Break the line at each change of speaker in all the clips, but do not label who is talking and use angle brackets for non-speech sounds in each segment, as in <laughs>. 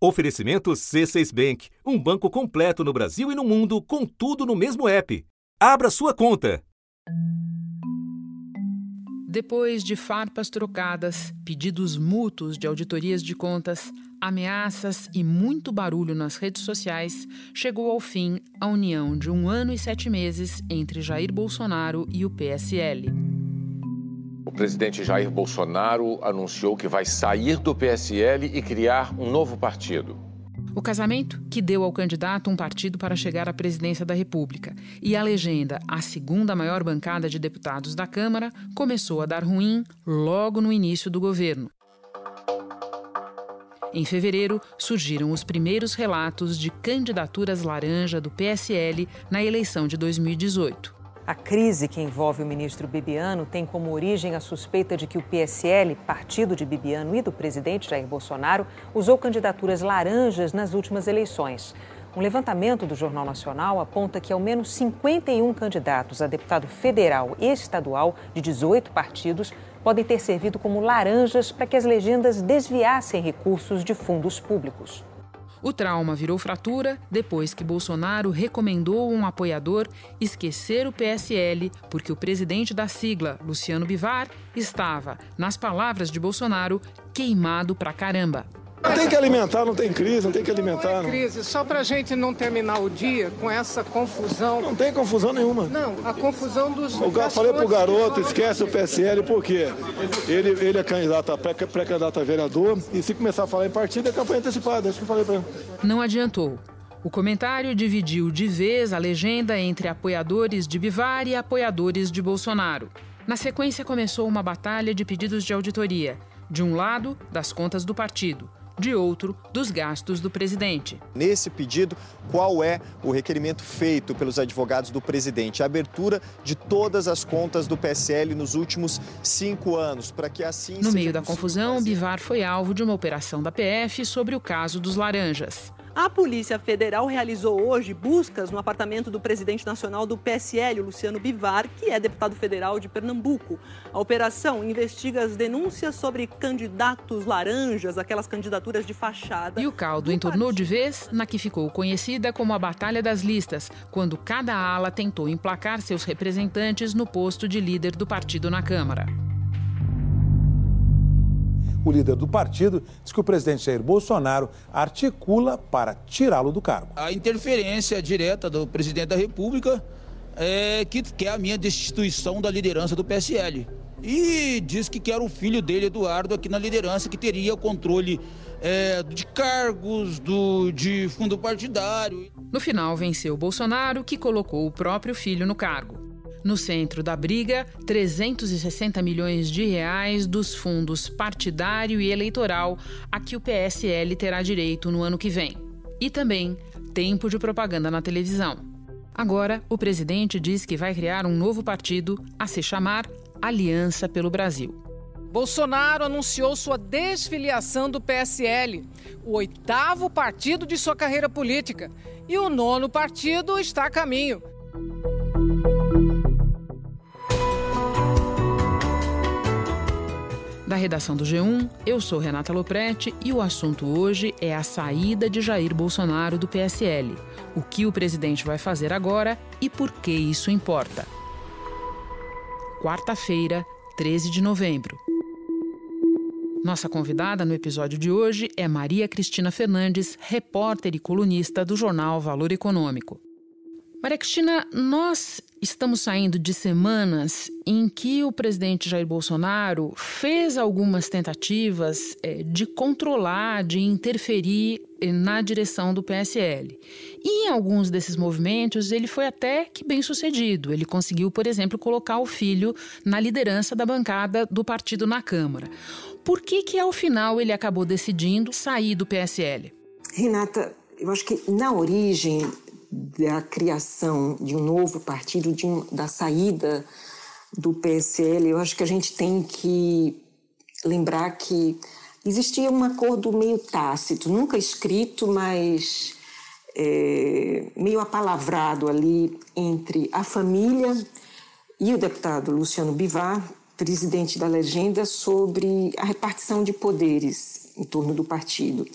Oferecimento C6 Bank, um banco completo no Brasil e no mundo, com tudo no mesmo app. Abra sua conta.
Depois de farpas trocadas, pedidos mútuos de auditorias de contas, ameaças e muito barulho nas redes sociais, chegou ao fim a união de um ano e sete meses entre Jair Bolsonaro e o PSL.
O presidente Jair Bolsonaro anunciou que vai sair do PSL e criar um novo partido.
O casamento que deu ao candidato um partido para chegar à presidência da República e a legenda, a segunda maior bancada de deputados da Câmara, começou a dar ruim logo no início do governo. Em fevereiro, surgiram os primeiros relatos de candidaturas laranja do PSL na eleição de 2018.
A crise que envolve o ministro Bibiano tem como origem a suspeita de que o PSL, partido de Bibiano e do presidente Jair Bolsonaro, usou candidaturas laranjas nas últimas eleições. Um levantamento do Jornal Nacional aponta que ao menos 51 candidatos a deputado federal e estadual de 18 partidos podem ter servido como laranjas para que as legendas desviassem recursos de fundos públicos.
O trauma virou fratura depois que Bolsonaro recomendou a um apoiador esquecer o PSL porque o presidente da sigla, Luciano Bivar, estava, nas palavras de Bolsonaro, queimado pra caramba.
Tem que alimentar, não tem crise, não tem que alimentar.
Não é crise, só para a gente não terminar o dia com essa confusão.
Não tem confusão nenhuma.
Não, a confusão dos.
Eu falei pro garoto, esquece o PSL, por quê? Ele, ele é candidato, pré-candidato a vereador, e se começar a falar em partido, é campanha antecipada. É isso que eu falei para ele.
Não adiantou. O comentário dividiu de vez a legenda entre apoiadores de Bivar e apoiadores de Bolsonaro. Na sequência, começou uma batalha de pedidos de auditoria. De um lado, das contas do partido de outro, dos gastos do presidente.
Nesse pedido, qual é o requerimento feito pelos advogados do presidente? A abertura de todas as contas do PSL nos últimos cinco anos, para que assim.
No meio da confusão. Bivar foi alvo de uma operação da PF sobre o caso dos laranjas.
A Polícia Federal realizou hoje buscas no apartamento do presidente nacional do PSL, Luciano Bivar, que é deputado federal de Pernambuco. A operação investiga as denúncias sobre candidatos laranjas, aquelas candidaturas de fachada.
E o caldo entornou de vez na que ficou conhecida como a Batalha das Listas, quando cada ala tentou emplacar seus representantes no posto de líder do partido na Câmara.
O líder do partido diz que o presidente Jair Bolsonaro articula para tirá-lo do cargo.
A interferência direta do presidente da República é que quer a minha destituição da liderança do PSL. E diz que quer o filho dele, Eduardo, aqui na liderança, que teria o controle é, de cargos, do, de fundo partidário.
No final, venceu Bolsonaro, que colocou o próprio filho no cargo. No centro da briga, 360 milhões de reais dos fundos partidário e eleitoral a que o PSL terá direito no ano que vem. E também tempo de propaganda na televisão. Agora, o presidente diz que vai criar um novo partido a se chamar Aliança pelo Brasil.
Bolsonaro anunciou sua desfiliação do PSL, o oitavo partido de sua carreira política, e o nono partido está a caminho.
Da redação do G1, eu sou Renata Loprete e o assunto hoje é a saída de Jair Bolsonaro do PSL. O que o presidente vai fazer agora e por que isso importa. Quarta-feira, 13 de novembro. Nossa convidada no episódio de hoje é Maria Cristina Fernandes, repórter e colunista do jornal Valor Econômico. Maria Cristina, nós estamos saindo de semanas em que o presidente Jair Bolsonaro fez algumas tentativas é, de controlar, de interferir eh, na direção do PSL. E em alguns desses movimentos ele foi até que bem sucedido. Ele conseguiu, por exemplo, colocar o filho na liderança da bancada do partido na Câmara. Por que que ao final ele acabou decidindo sair do PSL?
Renata, eu acho que na origem da criação de um novo partido, de um, da saída do PSL, eu acho que a gente tem que lembrar que existia um acordo meio tácito, nunca escrito, mas é, meio apalavrado ali entre a família e o deputado Luciano Bivar, presidente da legenda, sobre a repartição de poderes em torno do partido.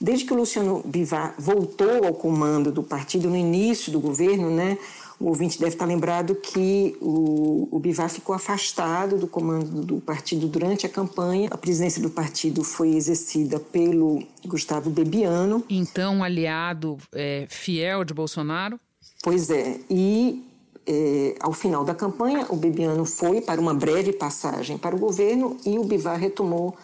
Desde que o Luciano Bivar voltou ao comando do partido no início do governo, né, o ouvinte deve estar lembrado que o, o Bivar ficou afastado do comando do partido durante a campanha. A presidência do partido foi exercida pelo Gustavo Bebiano.
Então, aliado é, fiel de Bolsonaro?
Pois é. E é, ao final da campanha, o Bebiano foi para uma breve passagem para o governo e o Bivar retomou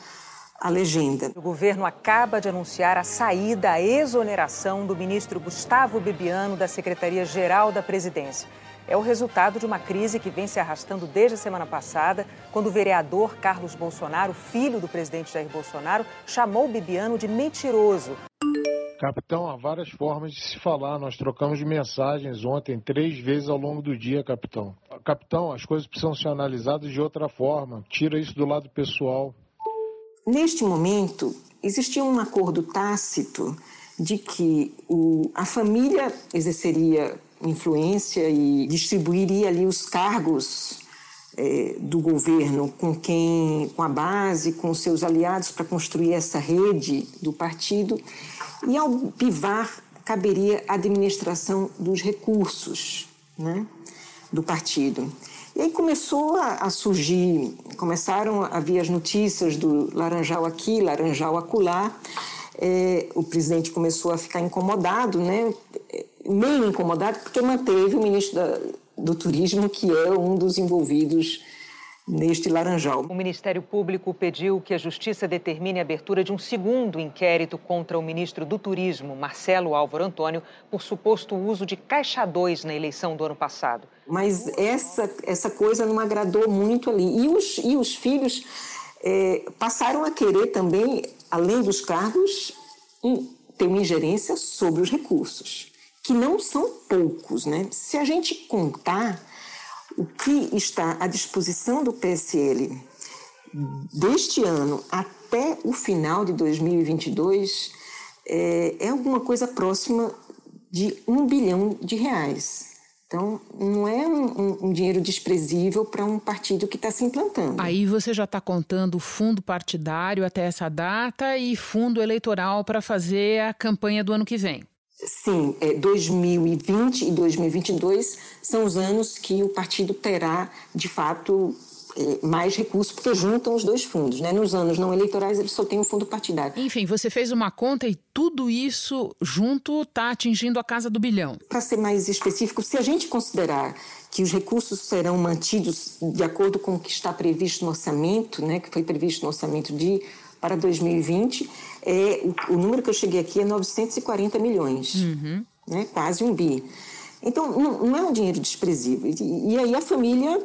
a legenda.
O governo acaba de anunciar a saída, a exoneração do ministro Gustavo Bibiano da Secretaria-Geral da Presidência. É o resultado de uma crise que vem se arrastando desde a semana passada, quando o vereador Carlos Bolsonaro, filho do presidente Jair Bolsonaro, chamou Bibiano de mentiroso.
Capitão, há várias formas de se falar. Nós trocamos mensagens ontem três vezes ao longo do dia, capitão. Capitão, as coisas precisam ser analisadas de outra forma. Tira isso do lado pessoal.
Neste momento, existia um acordo tácito de que o, a família exerceria influência e distribuiria ali os cargos é, do governo com quem, com a base, com seus aliados para construir essa rede do partido. E ao Bivar caberia a administração dos recursos né, do partido. E aí começou a, a, surgir, começaram a vir as notícias do laranjal aqui, laranjal acolá. É, o presidente começou a ficar incomodado, né? meio incomodado, porque manteve o ministro da, do Turismo, que é um dos envolvidos neste laranjal.
O Ministério Público pediu que a Justiça determine a abertura de um segundo inquérito contra o ministro do Turismo, Marcelo Álvaro Antônio, por suposto uso de caixa 2 na eleição do ano passado.
Mas essa, essa coisa não agradou muito ali. E os, e os filhos é, passaram a querer também, além dos cargos, ter uma ingerência sobre os recursos, que não são poucos. Né? Se a gente contar o que está à disposição do PSL deste ano até o final de 2022 é, é alguma coisa próxima de um bilhão de reais. Então, não é um, um dinheiro desprezível para um partido que está se implantando.
Aí você já está contando fundo partidário até essa data e fundo eleitoral para fazer a campanha do ano que vem.
Sim, é, 2020 e 2022 são os anos que o partido terá, de fato, é, mais recursos, porque juntam os dois fundos. Né? Nos anos não eleitorais, ele só tem o fundo partidário.
Enfim, você fez uma conta e tudo isso junto está atingindo a casa do bilhão.
Para ser mais específico, se a gente considerar que os recursos serão mantidos de acordo com o que está previsto no orçamento, né, que foi previsto no orçamento de para 2020, é, o, o número que eu cheguei aqui é 940 milhões, uhum. né, quase um bi. Então, não, não, é um dinheiro desprezível. E, e aí a família,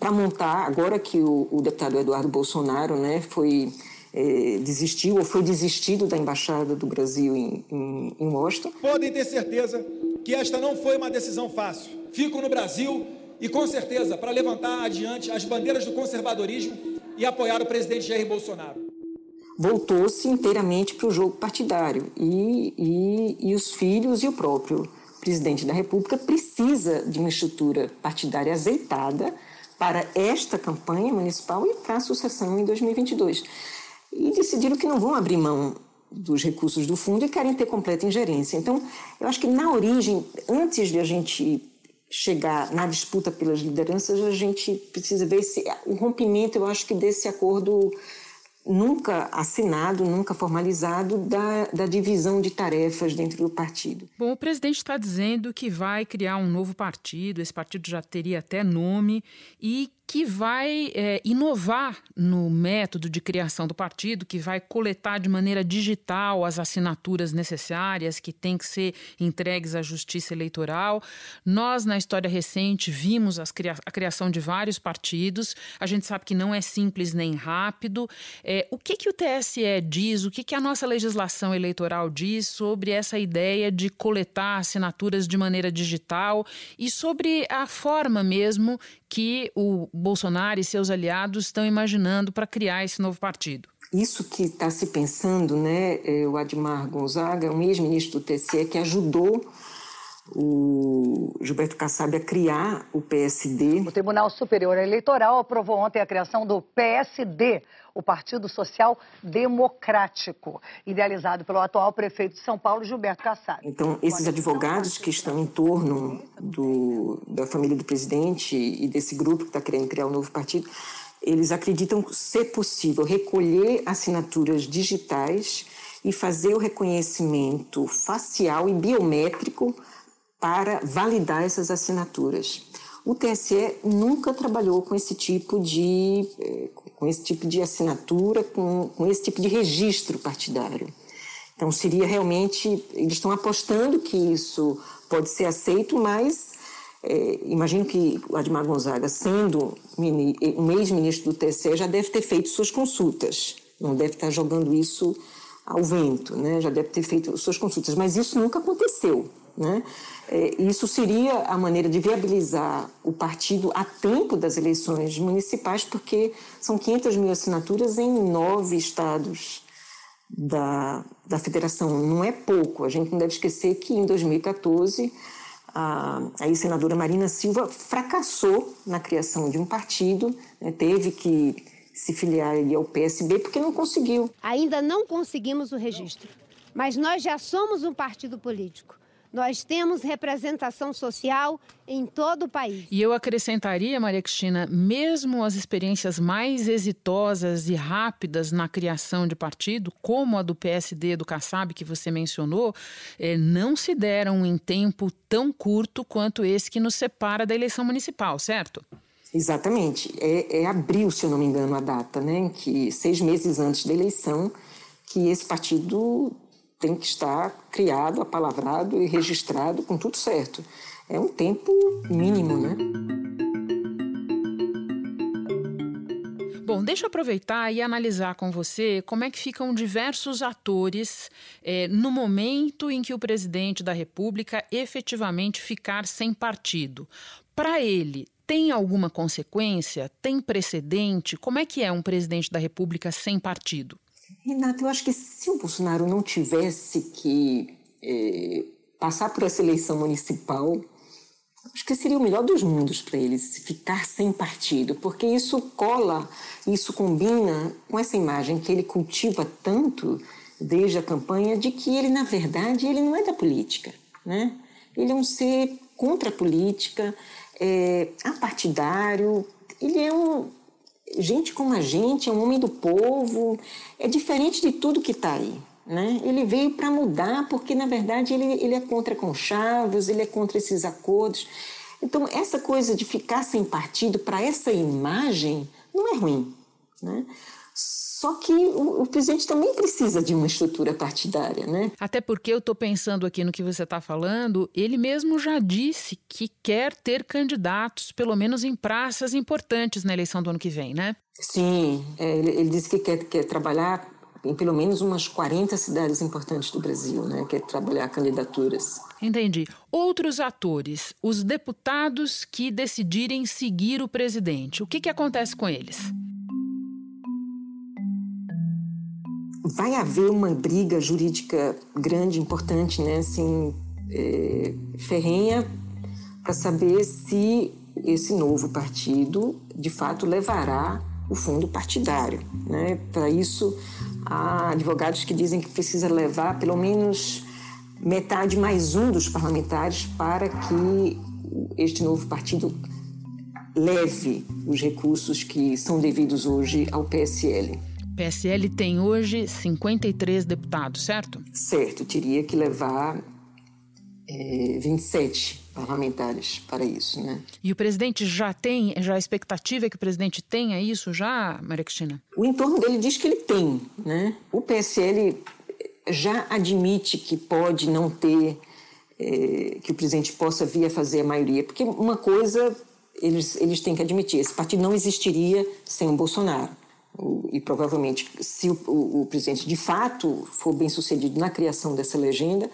para montar, agora que o, o, deputado Eduardo Bolsonaro né, foi é, desistiu ou foi desistido da embaixada do Brasil em, em, em Washington.
Podem ter certeza que esta não foi uma decisão fácil. Fico no Brasil e com certeza para levantar adiante as bandeiras do conservadorismo e apoiar o presidente Jair Bolsonaro
voltou-se inteiramente para o jogo partidário e, e, e os filhos e o próprio presidente da República precisa de uma estrutura partidária azeitada para esta campanha municipal e para a sucessão em 2022. E decidiram que não vão abrir mão dos recursos do fundo e querem ter completa ingerência. Então, eu acho que na origem, antes de a gente chegar na disputa pelas lideranças, a gente precisa ver se o rompimento, eu acho que desse acordo nunca assinado, nunca formalizado, da, da divisão de tarefas dentro do partido.
Bom, o presidente está dizendo que vai criar um novo partido, esse partido já teria até nome, e que vai é, inovar no método de criação do partido, que vai coletar de maneira digital as assinaturas necessárias que têm que ser entregues à Justiça Eleitoral. Nós, na história recente, vimos cria a criação de vários partidos. A gente sabe que não é simples nem rápido. É, o que, que o TSE diz, o que, que a nossa legislação eleitoral diz sobre essa ideia de coletar assinaturas de maneira digital e sobre a forma mesmo que o Bolsonaro e seus aliados estão imaginando para criar esse novo partido.
Isso que está se pensando, né? É, o Admar Gonzaga, um ex-ministro do TSE, que ajudou o Gilberto Kassab a criar o PSD.
O Tribunal Superior Eleitoral aprovou ontem a criação do PSD, o Partido Social Democrático, idealizado pelo atual prefeito de São Paulo, Gilberto Kassab.
Então, esses advogados que estão em torno do, da família do presidente e desse grupo que está querendo criar um novo partido, eles acreditam ser possível recolher assinaturas digitais e fazer o reconhecimento facial e biométrico para validar essas assinaturas. O TSE nunca trabalhou com esse tipo de, eh, com esse tipo de assinatura, com, com esse tipo de registro partidário. Então, seria realmente. Eles estão apostando que isso pode ser aceito, mas é, imagino que o Admar Gonzaga, sendo um ex-ministro do TSE, já deve ter feito suas consultas, não deve estar jogando isso ao vento, né? já deve ter feito suas consultas, mas isso nunca aconteceu. Né? É, isso seria a maneira de viabilizar o partido a tempo das eleições municipais, porque são 500 mil assinaturas em nove estados da, da federação. Não é pouco. A gente não deve esquecer que em 2014 a, a senadora Marina Silva fracassou na criação de um partido, né? teve que se filiar ao PSB porque não conseguiu.
Ainda não conseguimos o registro, mas nós já somos um partido político. Nós temos representação social em todo o país.
E eu acrescentaria, Maria Cristina, mesmo as experiências mais exitosas e rápidas na criação de partido, como a do PSD, do Kassab, que você mencionou, eh, não se deram em tempo tão curto quanto esse que nos separa da eleição municipal, certo?
Exatamente. É, é abril, se eu não me engano, a data, né? Que seis meses antes da eleição, que esse partido tem que estar criado, apalavrado e registrado com tudo certo. É um tempo mínimo, né?
Bom, deixa eu aproveitar e analisar com você como é que ficam diversos atores é, no momento em que o presidente da República efetivamente ficar sem partido. Para ele, tem alguma consequência? Tem precedente? Como é que é um presidente da República sem partido?
Renato, eu acho que se o Bolsonaro não tivesse que é, passar por essa eleição municipal, acho que seria o melhor dos mundos para ele ficar sem partido, porque isso cola, isso combina com essa imagem que ele cultiva tanto desde a campanha de que ele, na verdade, ele não é da política, né? Ele é um ser contra a política, é, apartidário, ele é um, gente como a gente, é um homem do povo, é diferente de tudo que está aí. Né? Ele veio para mudar, porque na verdade ele, ele é contra conchavos, ele é contra esses acordos. Então, essa coisa de ficar sem partido para essa imagem não é ruim. Né? Só que o, o, presidente também precisa de uma estrutura partidária, né?
Até porque eu estou pensando aqui no que você está falando, ele mesmo já disse que quer ter candidatos, pelo menos em praças importantes na eleição do ano que vem, né?
Sim, é, ele, ele disse que quer, quer trabalhar em pelo menos umas 40 cidades importantes do Brasil, né? Quer trabalhar candidaturas.
Entendi. Outros atores, os deputados que decidirem seguir o presidente, o que, que acontece com eles?
Vai haver uma briga jurídica grande, importante, né, assim, é, ferrenha, para saber se esse novo partido, de fato, levará o fundo partidário. Né? Para isso, há advogados que dizem que precisa levar pelo menos metade mais um dos parlamentares para que este novo partido leve os recursos que são devidos hoje ao PSL.
PSL tem hoje 53 deputados, certo?
Certo, teria que levar é, 27 parlamentares para isso, né?
E o presidente já tem, já a expectativa é que o presidente tenha isso já, Maria Cristina?
O entorno dele diz que ele tem, né? O PSL já admite que pode não ter, é, que o presidente possa vir a fazer a maioria, porque uma coisa eles, eles têm que admitir, esse partido não existiria sem o Bolsonaro e provavelmente, se o, o, o, presidente de fato for bem sucedido na criação dessa legenda,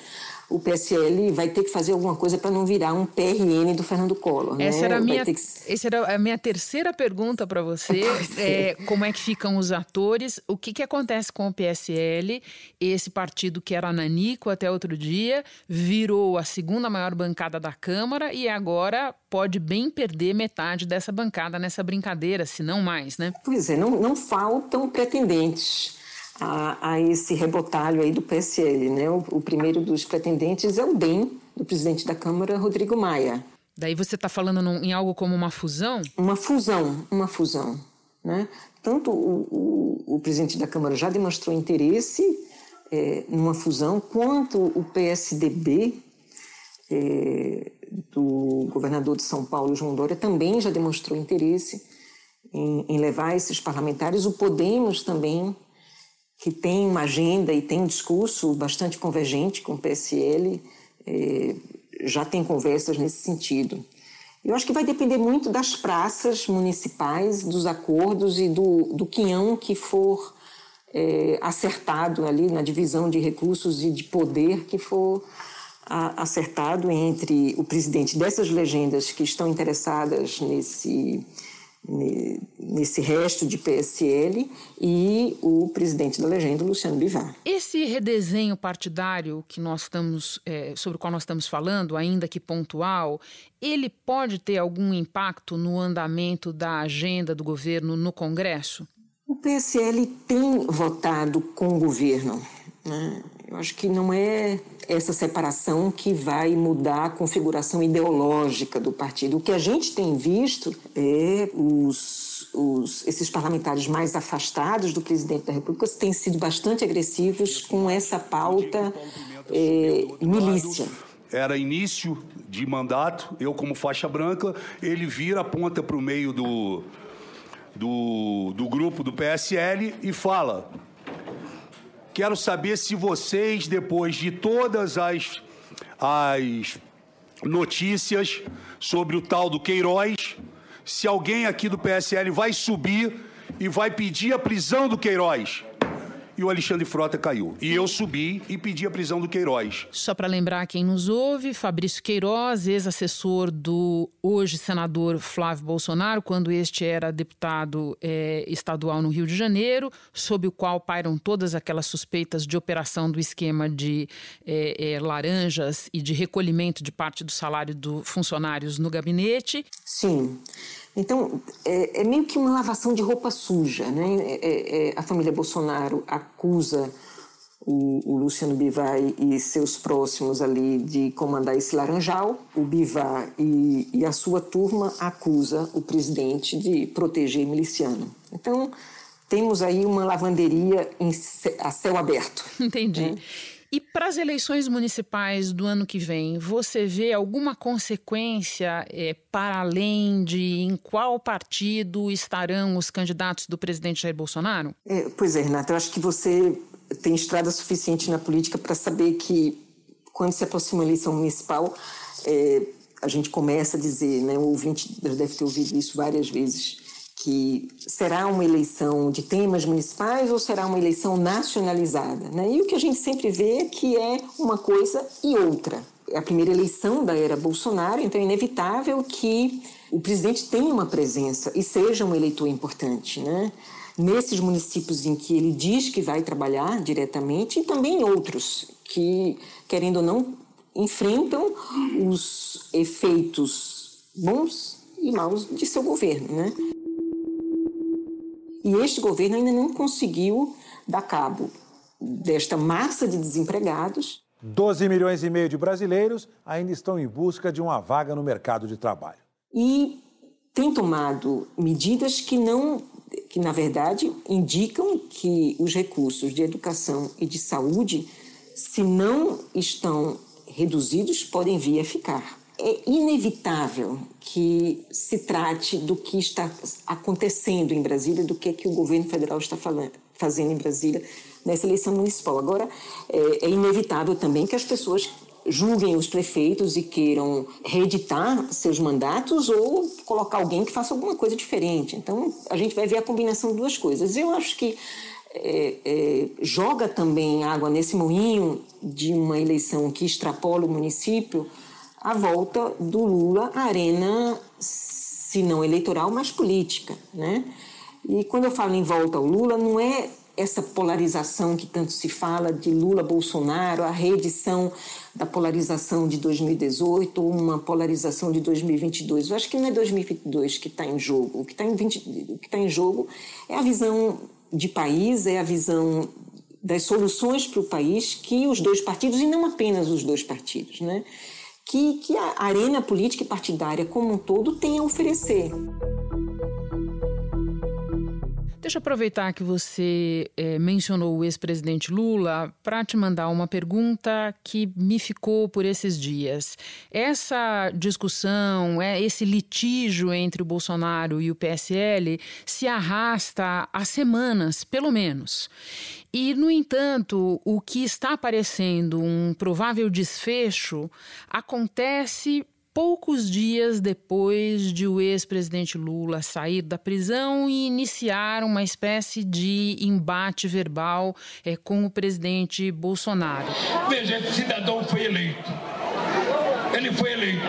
o PSL vai ter que fazer alguma coisa para não virar um PRN do Fernando Collor.
Essa,
né?
era, a minha,
que...
essa era a minha terceira pergunta para você. <laughs> É, como é que ficam os atores? O que, que acontece com o PSL? Esse partido que era nanico até outro dia, virou a segunda maior bancada da Câmara e agora pode bem perder metade dessa bancada nessa brincadeira, se não mais, né?
Pois é, não, não faltam pretendentes a, a, esse rebotalho aí do PSL. Né? O, o, primeiro dos pretendentes é o DEM, do presidente da Câmara, Rodrigo Maia.
Daí você está falando num, em algo como uma fusão?
Uma fusão, uma fusão. Né? Tanto o, o, o presidente da Câmara já demonstrou interesse é, numa fusão, quanto o PSDB é, do governador de São Paulo, João Dória, também já demonstrou interesse em, em levar esses parlamentares. O Podemos também que tem uma agenda e tem um discurso bastante convergente com o PSL, é, já tem conversas nesse sentido. Eu acho que vai depender muito das praças municipais, dos acordos e do, do quinhão que for é, acertado ali na divisão de recursos e de poder que for a, acertado entre o presidente dessas legendas que estão interessadas nesse nesse resto de PSL e o presidente da legenda, Luciano Bivar.
Esse redesenho partidário que nós estamos, é, sobre o qual nós estamos falando, ainda que pontual, ele pode ter algum impacto no andamento da agenda do governo no Congresso?
O PSL tem votado com o governo. Né? Eu acho que não é essa separação que vai mudar a configuração ideológica do partido. O que a gente tem visto é os, os, esses parlamentares mais afastados do presidente da República têm sido bastante agressivos com essa pauta é, milícia.
Era início de mandato, eu como faixa branca, ele vira a ponta para o meio do, do, do grupo do PSL e fala Quero saber se vocês, depois de todas as, as notícias sobre o tal do Queiroz, se alguém aqui do PSL vai subir e vai pedir a prisão do Queiroz e o Alexandre Frota caiu. E eu subi e pedi a prisão do Queiroz.
Só para lembrar quem nos ouve, Fabrício Queiroz, ex-assessor do hoje senador Flávio Bolsonaro, quando este era deputado é, estadual no Rio de Janeiro, sob o qual pairam todas aquelas suspeitas de operação do esquema de é, é, laranjas e de recolhimento de parte do salário dos funcionários no gabinete.
Sim. Então, é, é, meio que uma lavação de roupa suja. Né? É, é, é a família Bolsonaro acusa o, o, Luciano Bivar e seus próximos ali de comandar esse laranjal. O Bivar e, e a sua turma acusa o presidente de proteger miliciano. Então, temos aí uma lavanderia em, a céu aberto.
Entendi. Né? E para as eleições municipais do ano que vem, você vê alguma consequência é, para além de em qual partido estarão os candidatos do presidente Jair Bolsonaro?
É, pois é, Renata, eu acho que você tem estrada suficiente na política para saber que quando se aproxima a eleição municipal, é, a gente começa a dizer, né, o ouvinte deve ter ouvido isso várias vezes, que será uma eleição de temas municipais ou será uma eleição nacionalizada. Né? E o que a gente sempre vê é que é uma coisa e outra. É a primeira eleição da era Bolsonaro, então é inevitável que o presidente tenha uma presença e seja um eleitor importante. Né? Nesses municípios em que ele diz que vai trabalhar diretamente e também outros que, querendo ou não, enfrentam os efeitos bons e maus de seu governo. Né? E este governo ainda não conseguiu dar cabo desta massa de desempregados.
12 milhões e meio de brasileiros ainda estão em busca de uma vaga no mercado de trabalho.
E tem tomado medidas que não que na verdade indicam que os recursos de educação e de saúde, se não estão reduzidos, podem vir a ficar é inevitável que se trate do que está acontecendo em Brasília, do que, é que o governo federal está falando, fazendo em Brasília nessa eleição municipal. Agora, é, é inevitável também que as pessoas julguem os prefeitos e queiram reeditar seus mandatos ou colocar alguém que faça alguma coisa diferente. Então, a gente vai ver a combinação de duas coisas. Eu acho que é, é, joga também água nesse moinho de uma eleição que extrapola o município, a volta do Lula à arena, se não eleitoral, mas política. Né? E quando eu falo em volta ao Lula, não é essa polarização que tanto se fala de Lula-Bolsonaro, a reedição da polarização de 2018 ou uma polarização de 2022. Eu acho que não é 2022 que está em jogo. O que está em, tá em jogo é a visão de país, é a visão das soluções para o país que os dois partidos, e não apenas os dois partidos, né? Que, que a arena política e partidária como um todo tem a oferecer.
Deixa eu aproveitar que você é, mencionou o ex-presidente Lula para te mandar uma pergunta que me ficou por esses dias. Essa discussão, é, esse litígio entre o Bolsonaro e o PSL se arrasta há semanas, pelo menos. E, no entanto, o que está aparecendo um provável desfecho acontece poucos dias depois de o ex-presidente Lula sair da prisão e iniciar uma espécie de embate verbal é, com o presidente Bolsonaro.
Veja, esse cidadão foi eleito. Ele foi eleito.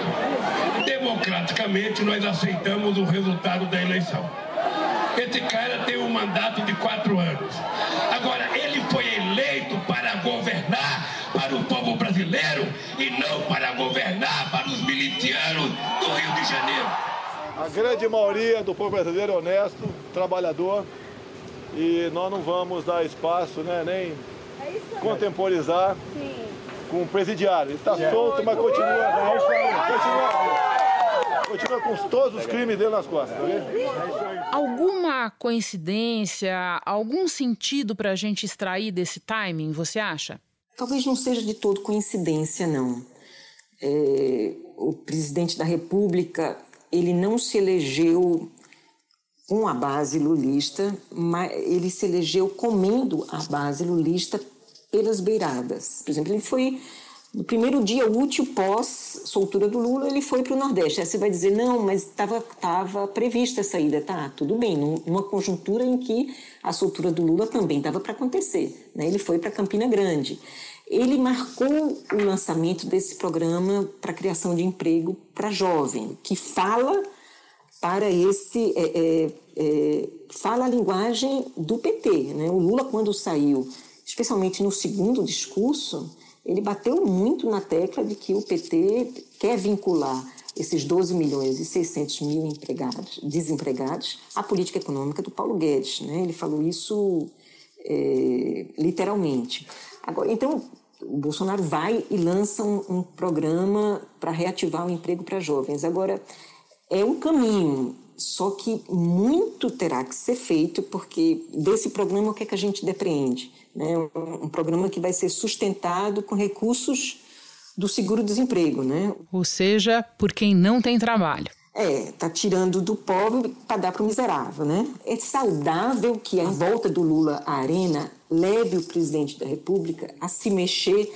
Democraticamente, nós aceitamos o resultado da eleição. Esse cara tem um mandato de quatro anos. Agora, ele foi eleito para governar para o povo brasileiro e não para governar para os milicianos do Rio de Janeiro.
A grande maioria do povo brasileiro é honesto, trabalhador e nós não vamos dar espaço, né, nem é contemporizar Sim. com o presidiário. Ele está solto, mas continua, é continua, continua com todos os crimes dele nas costas. Tá
Alguma coincidência, algum sentido para a gente extrair desse timing, você acha?
Talvez não seja de todo coincidência, não. É, o presidente da República ele não se elegeu com a base lulista, mas ele se elegeu comendo a base lulista pelas beiradas. Por exemplo, ele foi no primeiro dia útil pós soltura do Lula, ele foi para o Nordeste. Aí você vai dizer, não, mas estava tava prevista a saída. Tá, tudo bem, numa conjuntura em que a soltura do Lula também estava para acontecer. Né? Ele foi para Campina Grande. Ele marcou o lançamento desse programa para criação de emprego para jovem, que fala para esse é, é, é, fala a linguagem do PT. Né? O Lula, quando saiu, especialmente no segundo discurso, ele bateu muito na tecla de que o PT quer vincular esses 12 milhões e 600 mil empregados, desempregados à política econômica do Paulo Guedes. Né? Ele falou isso é, literalmente. Agora, então, o Bolsonaro vai e lança um, um programa para reativar o emprego para jovens. Agora, é um caminho, só que muito terá que ser feito, porque desse programa o que, é que a gente depreende? Né? Um, um programa que vai ser sustentado com recursos do seguro-desemprego. Né?
Ou seja, por quem não tem trabalho.
É, tá tirando do pobre para dar para o miserável, né? É saudável que a volta do Lula à arena leve o presidente da República a se mexer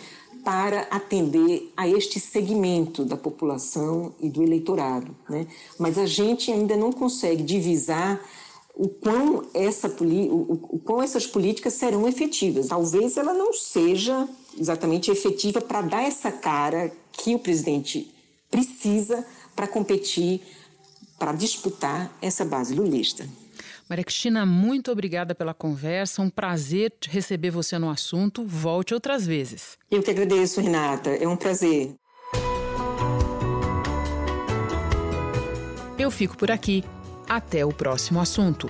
para atender a este segmento da população e do eleitorado, né? Mas a gente ainda não consegue divisar o quão, essa, o, o quão essas políticas serão efetivas. Talvez ela não seja exatamente efetiva para dar essa cara que o presidente precisa para competir, para disputar essa base lulista.
Maria Cristina, muito obrigada pela conversa. Um prazer receber você no assunto. Volte outras vezes.
Eu que agradeço, Renata. É um prazer.
Eu fico por aqui. Até o próximo assunto.